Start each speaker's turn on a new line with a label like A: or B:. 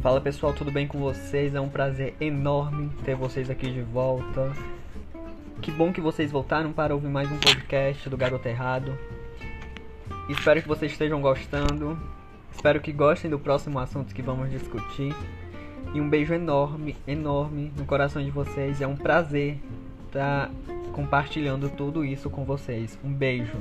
A: Fala pessoal, tudo bem com vocês? É um prazer enorme ter vocês aqui de volta. Que bom que vocês voltaram para ouvir mais um podcast do Garoto Errado. Espero que vocês estejam gostando. Espero que gostem do próximo assunto que vamos discutir. E um beijo enorme, enorme no coração de vocês. É um prazer estar compartilhando tudo isso com vocês. Um beijo.